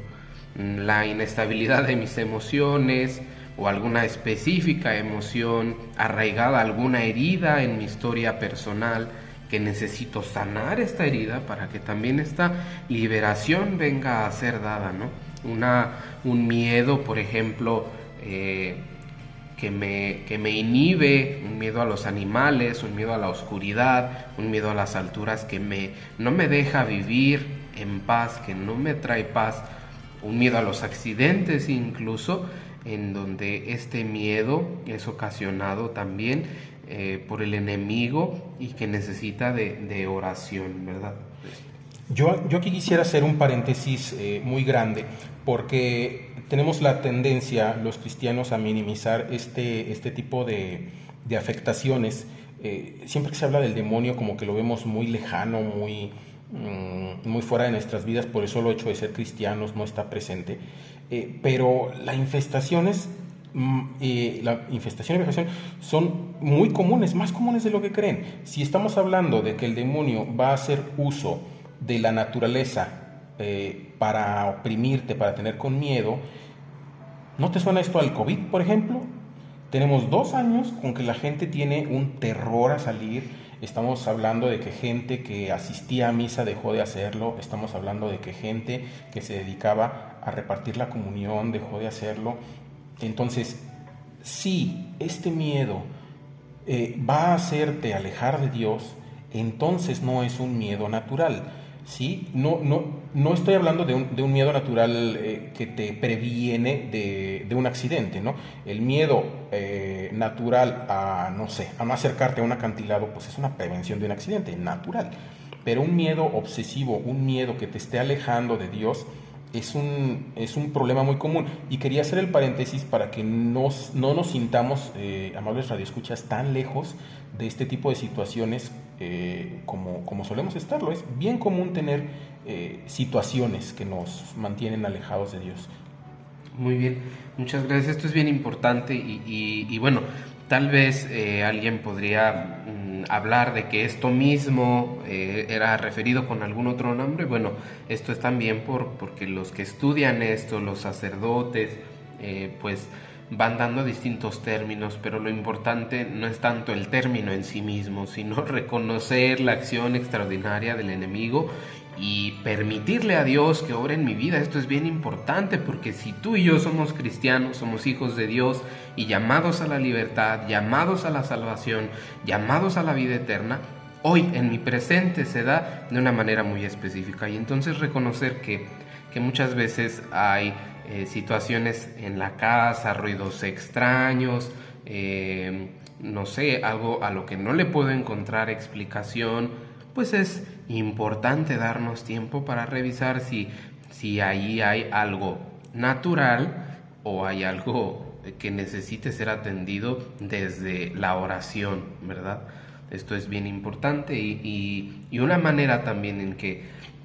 [SPEAKER 2] la inestabilidad de mis emociones o alguna específica emoción arraigada, alguna herida en mi historia personal que necesito sanar esta herida para que también esta liberación venga a ser dada, ¿no? Una, un miedo, por ejemplo, eh, que, me, que me inhibe, un miedo a los animales, un miedo a la oscuridad, un miedo a las alturas que me, no me deja vivir en paz, que no me trae paz, un miedo a los accidentes incluso, en donde este miedo es ocasionado también eh, por el enemigo y que necesita de, oración, ¿verdad?
[SPEAKER 1] Yo, yo, aquí quisiera hacer un paréntesis eh, muy grande, porque tenemos la tendencia, los cristianos, a minimizar este, este tipo de, de afectaciones. Eh, siempre que se habla del demonio, como que lo vemos muy lejano, muy, Mm, muy fuera de nuestras vidas, por eso el hecho de ser cristianos no está presente. Eh, pero las infestaciones, mm, la infestación y vejación son muy comunes, más comunes de lo que creen. Si estamos hablando de que el demonio va a hacer uso de la naturaleza eh, para oprimirte, para tener con miedo, ¿no te suena esto al COVID, por ejemplo? Tenemos dos años con que la gente tiene un terror a salir, Estamos hablando de que gente que asistía a misa dejó de hacerlo. Estamos hablando de que gente que se dedicaba a repartir la comunión dejó de hacerlo. Entonces, si este miedo eh, va a hacerte alejar de Dios, entonces no es un miedo natural ¿sí? No, no, no estoy hablando de un, de un miedo natural eh, que te previene de, un accidente, ¿no? El miedo eh, natural a, no sé, a no acercarte a un acantilado, pues es una prevención de un accidente, natural. Pero un miedo obsesivo, un miedo que te esté alejando de Dios, es un, es un problema muy común. Y quería hacer el paréntesis para que no nos sintamos, eh, amables radioescuchas, tan lejos de este tipo de situaciones eh, como, como, solemos estarlo. Es bien común tener eh, situaciones que nos mantienen alejados de Dios.
[SPEAKER 2] Muy bien, muchas gracias. Esto es bien importante y, bueno, tal vez eh, alguien podría mm, hablar de que esto mismo era referido con algún otro nombre. Bueno, esto es también por, porque los que estudian esto, los sacerdotes, pues van dando distintos términos, pero lo importante no es tanto el término en sí mismo, sino reconocer la acción extraordinaria del enemigo y permitirle a Dios que obre en mi vida. Esto es bien importante porque si tú y yo somos cristianos, somos hijos de Dios y llamados a la libertad, llamados a la salvación, llamados a la vida eterna, hoy en mi presente se da de una manera muy específica. Y entonces reconocer que, que muchas veces hay eh, situaciones en la casa, ruidos extraños, eh, no sé, algo a lo que no le puedo encontrar explicación, pues es importante darnos tiempo para revisar si, si ahí hay algo natural o hay algo que necesite ser atendido desde la oración, ¿verdad? Esto es bien importante y, y, una manera también en que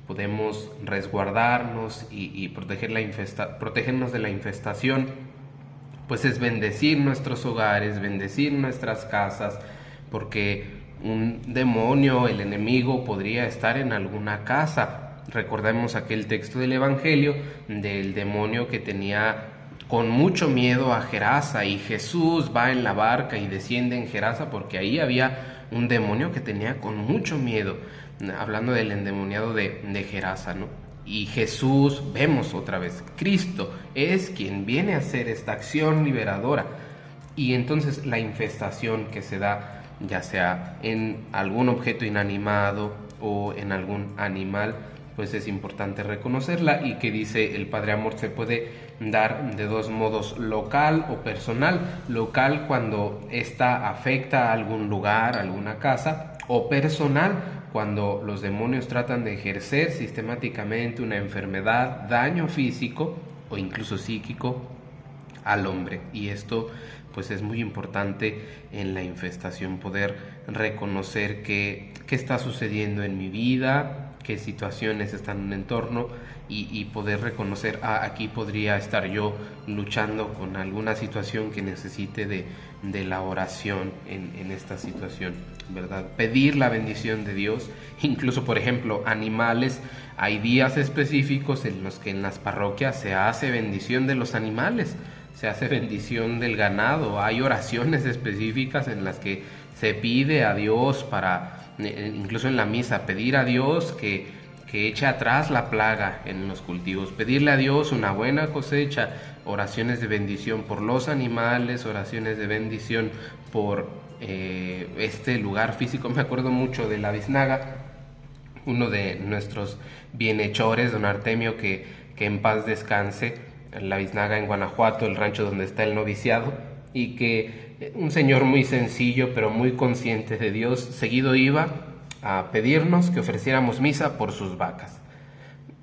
[SPEAKER 2] podemos resguardarnos y, proteger la infesta, protegernos de la infestación, pues es bendecir nuestros hogares, bendecir nuestras casas, porque un demonio, el enemigo, podría estar en alguna casa. Recordemos aquel texto del Evangelio del demonio que tenía con mucho miedo a Gerasa y Jesús va en la barca y desciende en Gerasa porque ahí había un demonio que tenía con mucho miedo, hablando del endemoniado de, de ¿no? Y Jesús, vemos otra vez, Cristo es quien viene a hacer esta acción liberadora. Y entonces la infestación que se da ya sea en algún objeto inanimado o en algún animal, pues es importante reconocerla y que dice el Padre Amor se puede dar de dos modos, local o personal. Local cuando esta afecta a algún lugar, alguna casa, o personal cuando los demonios tratan de ejercer sistemáticamente una enfermedad, daño físico o incluso psíquico al hombre. Y esto pues es muy importante en la infestación poder reconocer qué, está sucediendo en mi vida, qué situaciones están en el entorno y, poder reconocer, ah, aquí podría estar yo luchando con alguna situación que necesite de, de la oración en, en, esta situación, ¿verdad? Pedir la bendición de Dios, incluso por ejemplo animales, hay días específicos en los que en las parroquias se hace bendición de los animales, se hace bendición del ganado, hay oraciones específicas en las que se pide a Dios para, eh, incluso en la misa, pedir a Dios que, que eche atrás la plaga en los cultivos, pedirle a Dios una buena cosecha, oraciones de bendición por los animales, oraciones de bendición por eh, este lugar físico. Me acuerdo mucho de la biznaga, uno de nuestros bienhechores, don Artemio, que, que en paz descanse, en la Biznaga, en Guanajuato, el rancho donde está el noviciado, y que eh, un señor muy sencillo, pero muy consciente de Dios, seguido iba a pedirnos que ofreciéramos misa por sus vacas.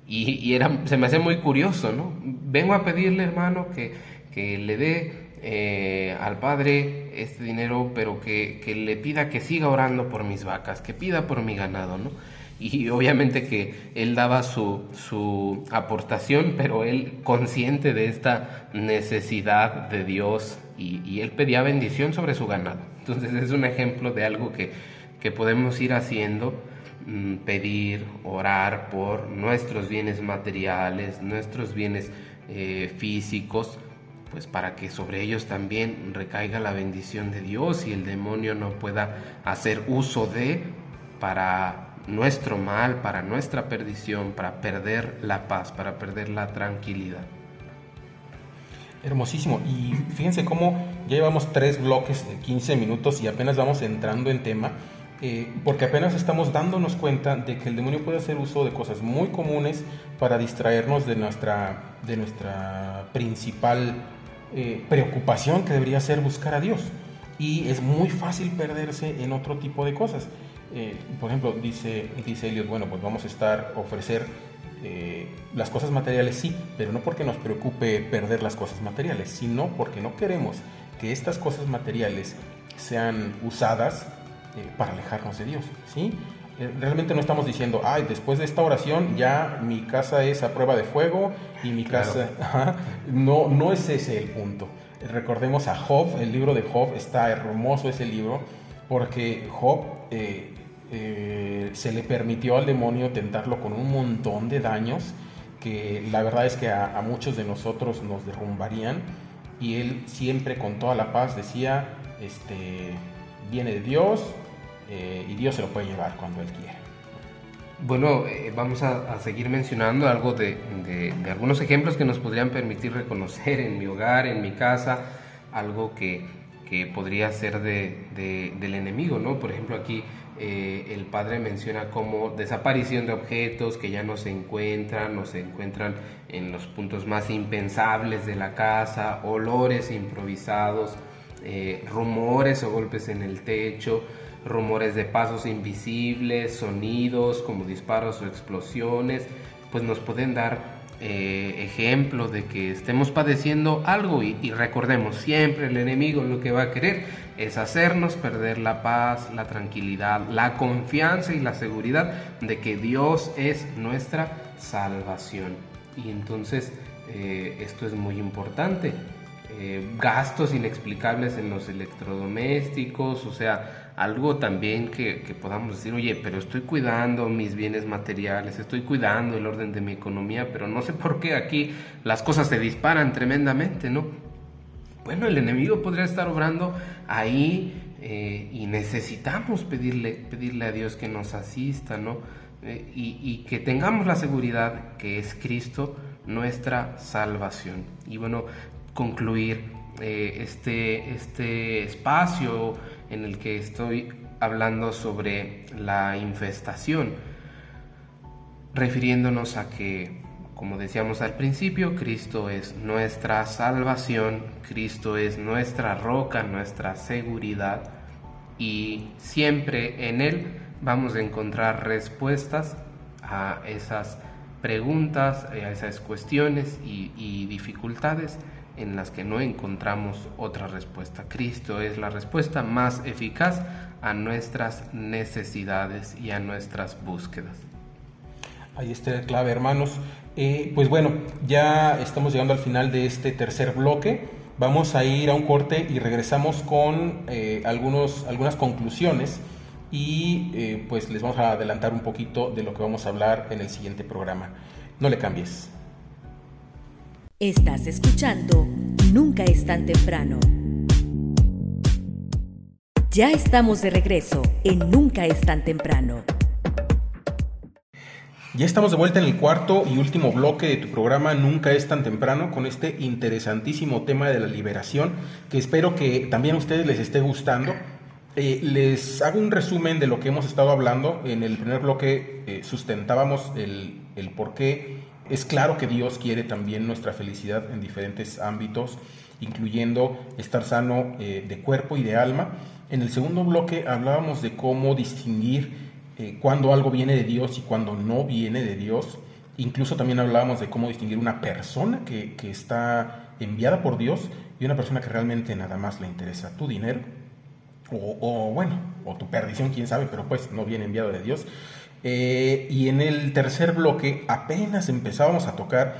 [SPEAKER 2] Y, era, se me hace muy curioso, ¿no? Vengo a pedirle, hermano, que, que le dé eh, al Padre este dinero, pero que, que le pida que siga orando por mis vacas, que pida por mi ganado, ¿no? y obviamente que él daba su, su aportación, pero él consciente de esta necesidad de Dios y, él pedía bendición sobre su ganado. Entonces es un ejemplo de algo que, que podemos ir haciendo, mm, pedir, orar por nuestros bienes materiales, nuestros bienes eh, físicos, pues para que sobre ellos también recaiga la bendición de Dios y el demonio no pueda hacer uso de para nuestro mal, para nuestra perdición, para perder la paz, para perder la tranquilidad.
[SPEAKER 1] Hermosísimo. Y fíjense cómo ya llevamos tres bloques de 15 minutos y apenas vamos entrando en tema, eh, porque apenas estamos dándonos cuenta de que el demonio puede hacer uso de cosas muy comunes para distraernos de nuestra, de nuestra principal eh, preocupación que debería ser buscar a Dios. Y es muy fácil perderse en otro tipo de cosas. Eh, por ejemplo, dice, dice Eliot, bueno, pues vamos a estar, ofrecer eh, las cosas materiales, sí, pero no porque nos preocupe perder las cosas materiales, sino porque no queremos que estas cosas materiales sean usadas para alejarnos de Dios, ¿sí? Eh, realmente no estamos diciendo, ay, después de esta oración ya mi casa es a prueba de fuego y mi casa... No, no es ese el punto. Recordemos a Job, el libro de Job, está hermoso ese libro, porque Job eh, eh, se le permitió al demonio tentarlo con un montón de daños que la verdad es que a, muchos de nosotros nos derrumbarían y él siempre con toda la paz decía, este, viene de Dios eh, y Dios se lo puede llevar cuando él quiera.
[SPEAKER 2] Bueno, vamos a, seguir mencionando algo de, algunos ejemplos que nos podrían permitir reconocer en mi hogar, en mi casa, algo que, que podría ser de, del enemigo, ¿no? Por ejemplo, aquí eh, el padre menciona como desaparición de objetos que ya no se encuentran, no se encuentran en los puntos más impensables de la casa, olores improvisados, eh, rumores o golpes en el techo, rumores de pasos invisibles, sonidos como disparos o explosiones, pues nos pueden dar eh, ejemplo de que estemos padeciendo algo y, recordemos siempre el enemigo lo que va a querer es hacernos perder la paz, la tranquilidad, la confianza y la seguridad de que Dios es nuestra salvación. Y entonces eh, esto es muy importante. Eh, gastos inexplicables en los electrodomésticos, o sea, algo también que, podamos decir, oye, pero estoy cuidando mis bienes materiales, estoy cuidando el orden de mi economía, pero no sé por qué aquí las cosas se disparan tremendamente, ¿no? Bueno, el enemigo podría estar obrando ahí eh, y necesitamos pedirle, pedirle a Dios que nos asista, ¿no? Eh, y, que tengamos la seguridad que es Cristo nuestra salvación. Y bueno, concluir eh, este, este espacio en el que estoy hablando sobre la infestación, refiriéndonos a que, como decíamos al principio, Cristo es nuestra salvación, Cristo es nuestra roca, nuestra seguridad, y siempre en Él vamos a encontrar respuestas a esas preguntas, a esas cuestiones y, dificultades en las que no encontramos otra respuesta. Cristo es la respuesta más eficaz a nuestras necesidades y a nuestras búsquedas.
[SPEAKER 1] Ahí está la clave, hermanos. Eh, pues bueno, ya estamos llegando al final de este tercer bloque. Vamos a ir a un corte y regresamos con eh, algunos, algunas conclusiones y eh, pues les vamos a adelantar un poquito de lo que vamos a hablar en el siguiente programa. No le cambies.
[SPEAKER 3] Estás escuchando Nunca es tan temprano. Ya estamos de regreso en Nunca es tan temprano.
[SPEAKER 1] Ya estamos de vuelta en el cuarto y último bloque de tu programa Nunca es tan temprano con este interesantísimo tema de la liberación que espero que también a ustedes les esté gustando. Eh, les hago un resumen de lo que hemos estado hablando. En el primer bloque eh, sustentábamos el, el por qué es claro que Dios quiere también nuestra felicidad en diferentes ámbitos, incluyendo estar sano eh, de cuerpo y de alma. En el segundo bloque hablábamos de cómo distinguir eh, cuando algo viene de Dios y cuando no viene de Dios. Incluso también hablábamos de cómo distinguir una persona que, está enviada por Dios y una persona que realmente nada más le interesa tu dinero. O, o bueno, o tu perdición, quién sabe, pero pues no viene enviado de Dios. Eh, y en el tercer bloque apenas empezábamos a tocar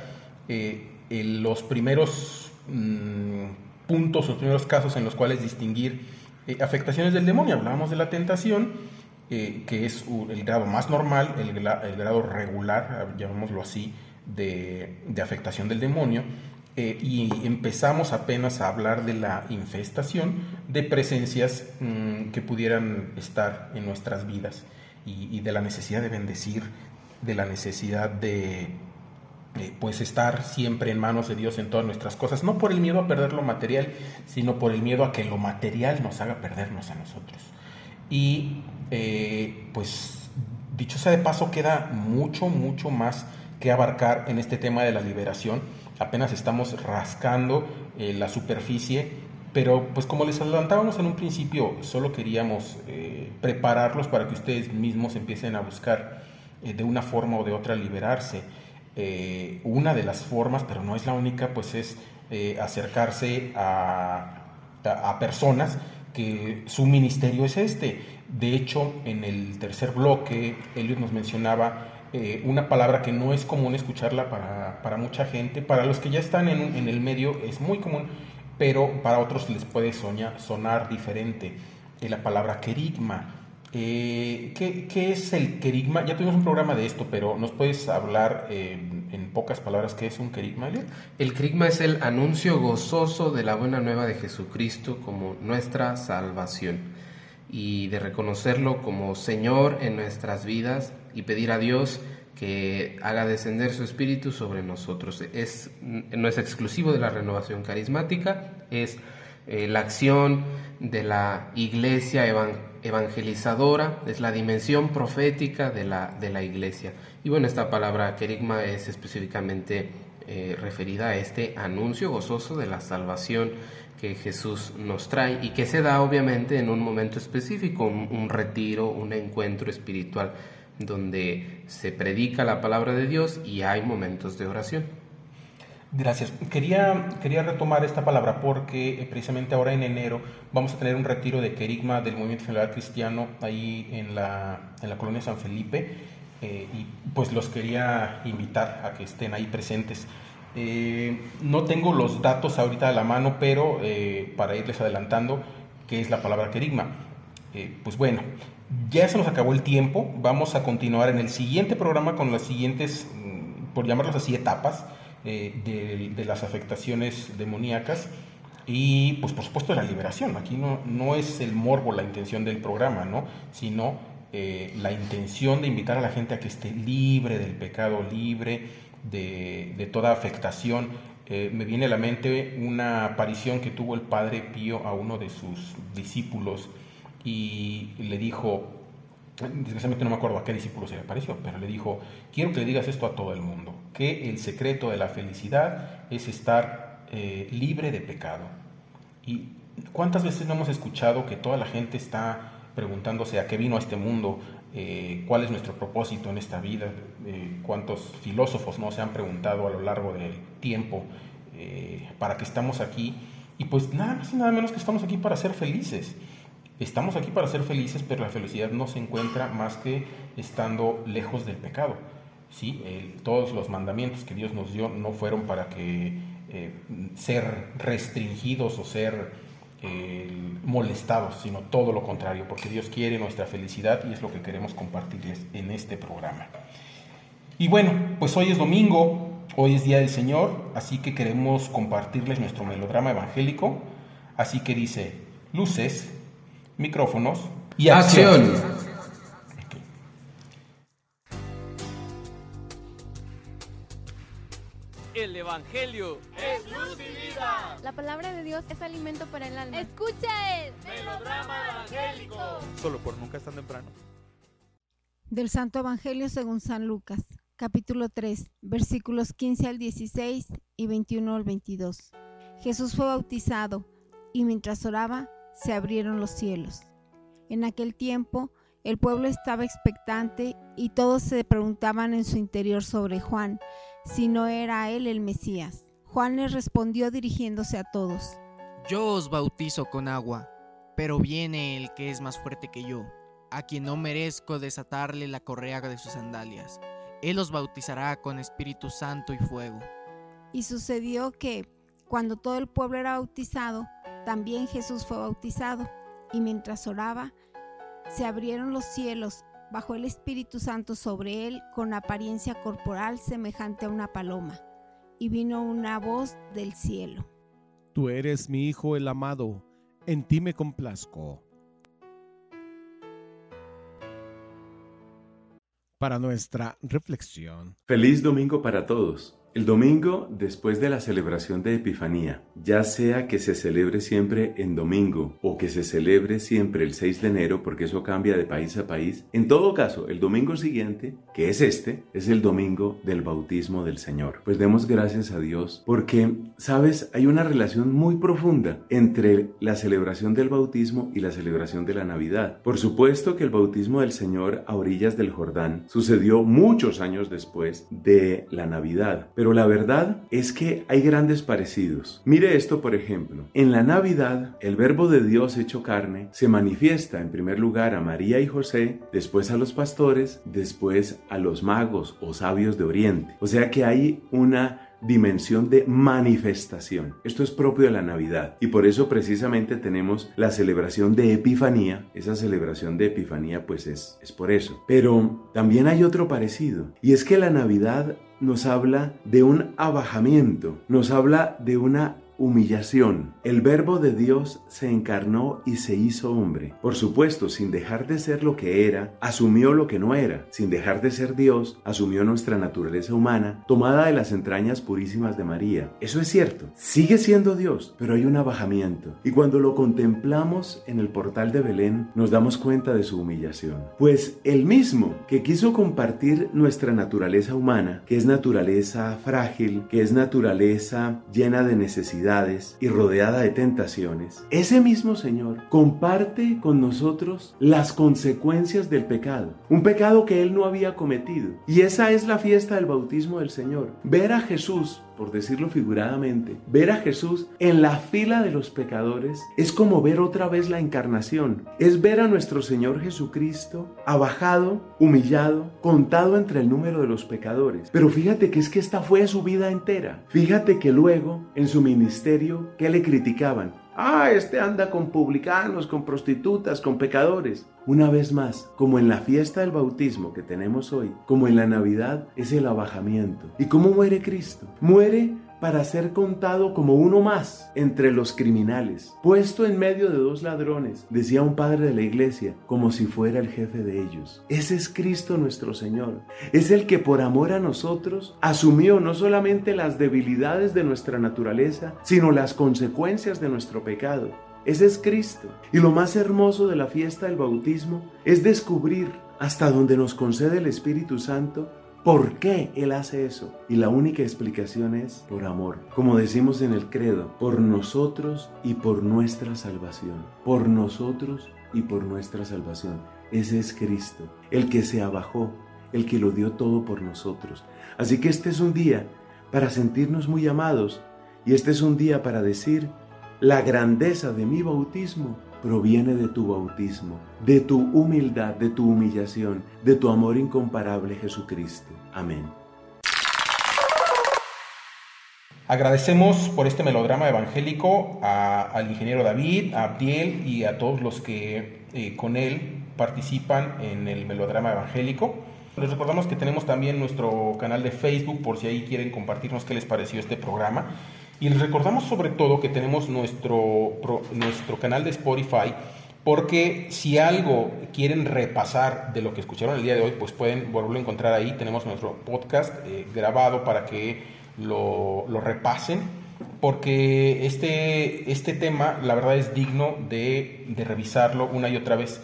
[SPEAKER 1] eh, los primeros mm, puntos, los primeros casos en los cuales distinguir eh, afectaciones del demonio. Hablábamos de la tentación, que es el grado más normal, el, grado regular, llamémoslo así, de, afectación del demonio. y empezamos apenas a hablar de la infestación de presencias mm, que pudieran estar en nuestras vidas y, de la necesidad de bendecir, de la necesidad de pues estar siempre en manos de Dios en todas nuestras cosas, no por el miedo a perder lo material, sino por el miedo a que lo material nos haga perdernos a nosotros. Y eh, pues dicho sea de paso, queda mucho, mucho más que abarcar en este tema de la liberación. Apenas estamos rascando eh, la superficie pero pues como les adelantábamos en un principio, solo queríamos eh, prepararlos para que ustedes mismos empiecen a buscar eh, de una forma o de otra liberarse. Eh, una de las formas, pero no es la única, pues es acercarse a, a, personas que su ministerio es este. De hecho, en el tercer bloque, Elliot nos mencionaba una palabra que no es común escucharla para, mucha gente. Para los que ya están en, el medio es muy común, pero para otros les puede sonar diferente. Eh, la palabra querigma. Eh, ¿qué, es el querigma? Ya tuvimos un programa de esto, pero ¿nos puedes hablar en pocas palabras qué es un querigma,
[SPEAKER 2] El querigma es el anuncio gozoso de la buena nueva de Jesucristo como nuestra salvación y de reconocerlo como Señor en nuestras vidas y pedir a Dios que haga descender su espíritu sobre nosotros. Es, no es exclusivo de la renovación carismática, es eh, la acción de la iglesia evangelizadora, es la dimensión profética de la, de la iglesia. Y bueno, esta palabra querigma es específicamente eh, referida a este anuncio gozoso de la salvación que Jesús nos trae y que se da obviamente en un momento específico, un retiro, un encuentro espiritual donde se predica la palabra de Dios y hay momentos de oración.
[SPEAKER 1] Gracias. Quería, quería retomar esta palabra porque eh, precisamente ahora en enero vamos a tener un retiro de querigma del movimiento general cristiano ahí en la, en la colonia San Felipe eh, y pues los quería invitar a que estén ahí presentes. Eh, no tengo los datos ahorita a la mano, pero para irles adelantando, ¿qué es la palabra querigma? pues bueno, ya se nos acabó el tiempo, vamos a continuar en el siguiente programa con las siguientes, mm, por llamarlas así, etapas eh, de, las afectaciones demoníacas y pues por supuesto la liberación. Aquí no, no es el morbo la intención del programa, ¿no? sino eh, la intención de invitar a la gente a que esté libre del pecado, libre de, toda afectación. Eh, me viene a la mente una aparición que tuvo el Padre Pío a uno de sus discípulos y le dijo, desgraciadamente no me acuerdo a qué discípulo se le apareció, pero le dijo, quiero que le digas esto a todo el mundo, que el secreto de la felicidad es estar eh, libre de pecado. ¿Y cuántas veces no hemos escuchado que toda la gente está preguntándose a qué vino a este mundo, eh, cuál es nuestro propósito en esta vida, eh, cuántos filósofos no se han preguntado a lo largo del tiempo para qué estamos aquí? Y pues nada más y nada menos que estamos aquí para ser felices. Estamos aquí para ser felices, pero la felicidad no se encuentra más que estando lejos del pecado. ¿sí? todos los mandamientos que Dios nos dio no fueron para que eh, ser restringidos o ser eh, molestados, sino todo lo contrario, porque Dios quiere nuestra felicidad y es lo que queremos compartirles en este programa. Y bueno, pues hoy es domingo, hoy es Día del Señor, así que queremos compartirles nuestro melodrama evangélico. Así que dice, luces, micrófonos y acción.
[SPEAKER 4] El Evangelio es luz y vida.
[SPEAKER 5] La palabra de Dios es alimento para el alma.
[SPEAKER 6] Escucha el
[SPEAKER 4] melodrama evangélico.
[SPEAKER 7] Solo por nunca es tan temprano.
[SPEAKER 8] Del Santo Evangelio según San Lucas, capítulo 3, versículos 15 al 16 y 21 al 22. Jesús fue bautizado y mientras oraba se abrieron los cielos. En aquel tiempo el pueblo estaba expectante y todos se preguntaban en su interior sobre Juan, si no era él el Mesías. Juan les respondió dirigiéndose a todos.
[SPEAKER 9] Yo os bautizo con agua, pero viene el que es más fuerte que yo, a quien no merezco desatarle la correa de sus sandalias. Él os bautizará con Espíritu Santo y fuego.
[SPEAKER 8] Y sucedió que, cuando todo el pueblo era bautizado, también Jesús fue bautizado, y mientras oraba, se abrieron los cielos, bajó el Espíritu Santo sobre él con apariencia corporal semejante a una paloma, y vino una voz del cielo.
[SPEAKER 10] Tú eres mi Hijo el amado, en ti me complazco. Para nuestra reflexión.
[SPEAKER 11] Feliz domingo para todos. El domingo, después de la celebración de Epifanía, ya sea que se celebre siempre en domingo o que se celebre siempre el 6 de enero, porque eso cambia de país a país, en todo caso, el domingo siguiente, que es este, es el domingo del bautismo del Señor. Pues demos gracias a Dios porque, sabes, hay una relación muy profunda entre la celebración del bautismo y la celebración de la Navidad. Por supuesto que el bautismo del Señor a orillas del Jordán sucedió muchos años después de la Navidad, pero pero la verdad es que hay grandes parecidos. Mire esto, por ejemplo. En la Navidad, el verbo de Dios hecho carne se manifiesta en primer lugar a María y José, después a los pastores, después a los magos o sabios de Oriente. O sea que hay una dimensión de manifestación. Esto es propio de la Navidad y por eso precisamente tenemos la celebración de Epifanía. Esa celebración de Epifanía pues es, es por eso. Pero también hay otro parecido y es que la Navidad nos habla de un abajamiento, nos habla de una humillación. El verbo de Dios se encarnó y se hizo hombre. Por supuesto, sin dejar de ser lo que era, asumió lo que no era. Sin dejar de ser Dios, asumió nuestra naturaleza humana, tomada de las entrañas purísimas de María. Eso es cierto. Sigue siendo Dios, pero hay un abajamiento. Y cuando lo contemplamos en el portal de Belén, nos damos cuenta de su humillación. Pues el mismo que quiso compartir nuestra naturaleza humana, que es naturaleza frágil, que es naturaleza llena de y rodeada de tentaciones, ese mismo Señor comparte con nosotros las consecuencias del pecado, un pecado que Él no había cometido. Y esa es la fiesta del bautismo del Señor. Ver a Jesús por decirlo figuradamente, ver a Jesús en la fila de los pecadores es como ver otra vez la encarnación. Es ver a nuestro Señor Jesucristo abajado, humillado, contado entre el número de los pecadores. Pero fíjate que es que esta fue su vida entera. Fíjate que luego, en su ministerio, ¿qué le criticaban? Ah, este anda con publicanos, con prostitutas, con pecadores. Una vez más, como en la fiesta del bautismo que tenemos hoy, como en la Navidad, es el abajamiento. ¿Y cómo muere Cristo? Muere para ser contado como uno más entre los criminales, puesto en medio de dos ladrones, decía un padre de la iglesia, como si fuera el jefe de ellos. Ese es Cristo nuestro Señor. Es el que por amor a nosotros asumió no solamente las debilidades de nuestra naturaleza, sino las consecuencias de nuestro pecado. Ese es Cristo. Y lo más hermoso de la fiesta del bautismo es descubrir hasta donde nos concede el Espíritu Santo ¿Por qué Él hace eso? Y la única explicación es por amor. Como decimos en el credo, por nosotros y por nuestra salvación. Por nosotros y por nuestra salvación. Ese es Cristo, el que se abajó, el que lo dio todo por nosotros. Así que este es un día para sentirnos muy amados y este es un día para decir, la grandeza de mi bautismo proviene de tu bautismo, de tu humildad, de tu humillación, de tu amor incomparable Jesucristo. Amén.
[SPEAKER 1] Agradecemos por este melodrama evangélico al ingeniero David, a Abdiel y a todos los que eh, con él participan en el melodrama evangélico. Les recordamos que tenemos también nuestro canal de Facebook por si ahí quieren compartirnos qué les pareció este programa. Y les recordamos sobre todo que tenemos nuestro, nuestro canal de Spotify, porque si algo quieren repasar de lo que escucharon el día de hoy, pues pueden volverlo a encontrar ahí. Tenemos nuestro podcast eh, grabado para que lo, lo, repasen, porque este, este tema, la verdad, es digno de, de revisarlo una y otra vez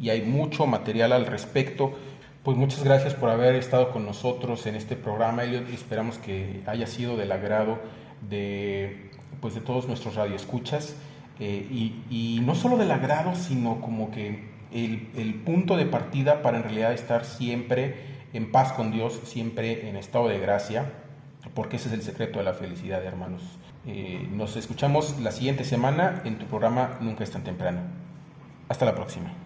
[SPEAKER 1] y hay mucho material al respecto. Pues muchas gracias por haber estado con nosotros en este programa, Elliot. Esperamos que haya sido del agrado de, pues de todos nuestros radioescuchas eh, y, y, no solo del agrado, sino como que el, el, punto de partida para en realidad estar siempre en paz con Dios, siempre en estado de gracia, porque ese es el secreto de la felicidad, hermanos. Eh, nos escuchamos la siguiente semana en tu programa Nunca es tan temprano. Hasta la próxima.